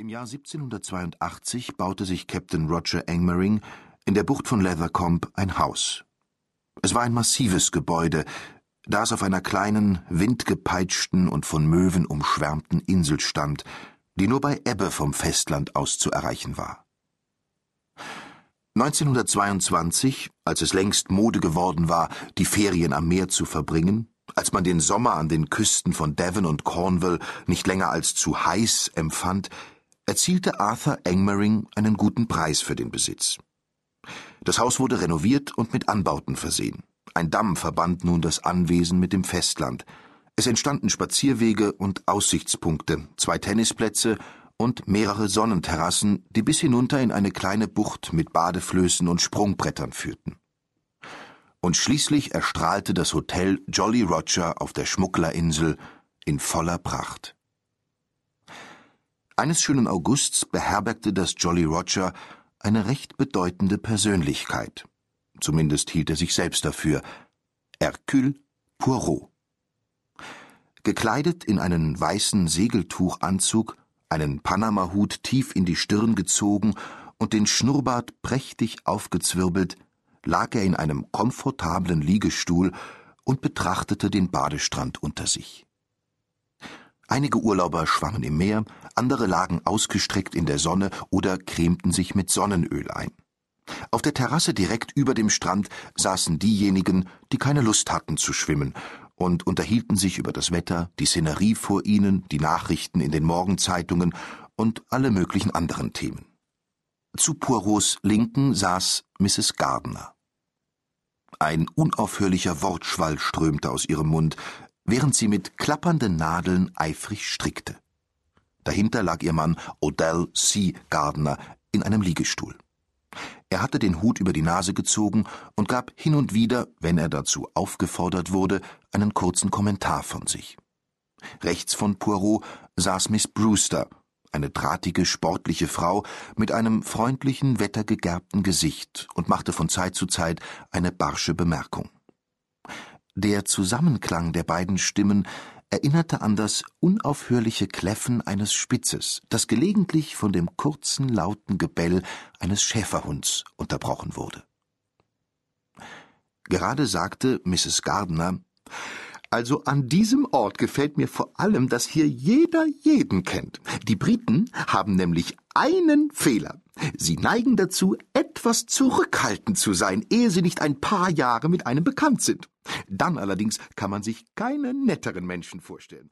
Im Jahr 1782 baute sich Captain Roger Angmering in der Bucht von Leathercombe ein Haus. Es war ein massives Gebäude, da es auf einer kleinen, windgepeitschten und von Möwen umschwärmten Insel stand, die nur bei Ebbe vom Festland aus zu erreichen war. 1922, als es längst Mode geworden war, die Ferien am Meer zu verbringen, als man den Sommer an den Küsten von Devon und Cornwall nicht länger als zu heiß empfand, erzielte Arthur Engmering einen guten Preis für den Besitz. Das Haus wurde renoviert und mit Anbauten versehen. Ein Damm verband nun das Anwesen mit dem Festland. Es entstanden Spazierwege und Aussichtspunkte, zwei Tennisplätze und mehrere Sonnenterrassen, die bis hinunter in eine kleine Bucht mit Badeflößen und Sprungbrettern führten. Und schließlich erstrahlte das Hotel Jolly Roger auf der Schmucklerinsel in voller Pracht. Eines schönen Augusts beherbergte das Jolly Roger eine recht bedeutende Persönlichkeit. Zumindest hielt er sich selbst dafür. Hercule Poirot. Gekleidet in einen weißen Segeltuchanzug, einen Panamahut tief in die Stirn gezogen und den Schnurrbart prächtig aufgezwirbelt, lag er in einem komfortablen Liegestuhl und betrachtete den Badestrand unter sich. Einige Urlauber schwammen im Meer, andere lagen ausgestreckt in der Sonne oder cremten sich mit Sonnenöl ein. Auf der Terrasse direkt über dem Strand saßen diejenigen, die keine Lust hatten zu schwimmen und unterhielten sich über das Wetter, die Szenerie vor ihnen, die Nachrichten in den Morgenzeitungen und alle möglichen anderen Themen. Zu Poirots Linken saß Mrs. Gardner. Ein unaufhörlicher Wortschwall strömte aus ihrem Mund, während sie mit klappernden Nadeln eifrig strickte. Dahinter lag ihr Mann Odell C. Gardner in einem Liegestuhl. Er hatte den Hut über die Nase gezogen und gab hin und wieder, wenn er dazu aufgefordert wurde, einen kurzen Kommentar von sich. Rechts von Poirot saß Miss Brewster, eine drahtige, sportliche Frau mit einem freundlichen, wettergegerbten Gesicht und machte von Zeit zu Zeit eine barsche Bemerkung. Der Zusammenklang der beiden Stimmen erinnerte an das unaufhörliche Kläffen eines Spitzes, das gelegentlich von dem kurzen, lauten Gebell eines Schäferhunds unterbrochen wurde. Gerade sagte Mrs. Gardner also an diesem Ort gefällt mir vor allem, dass hier jeder jeden kennt. Die Briten haben nämlich einen Fehler. Sie neigen dazu, etwas zurückhaltend zu sein, ehe sie nicht ein paar Jahre mit einem bekannt sind. Dann allerdings kann man sich keine netteren Menschen vorstellen.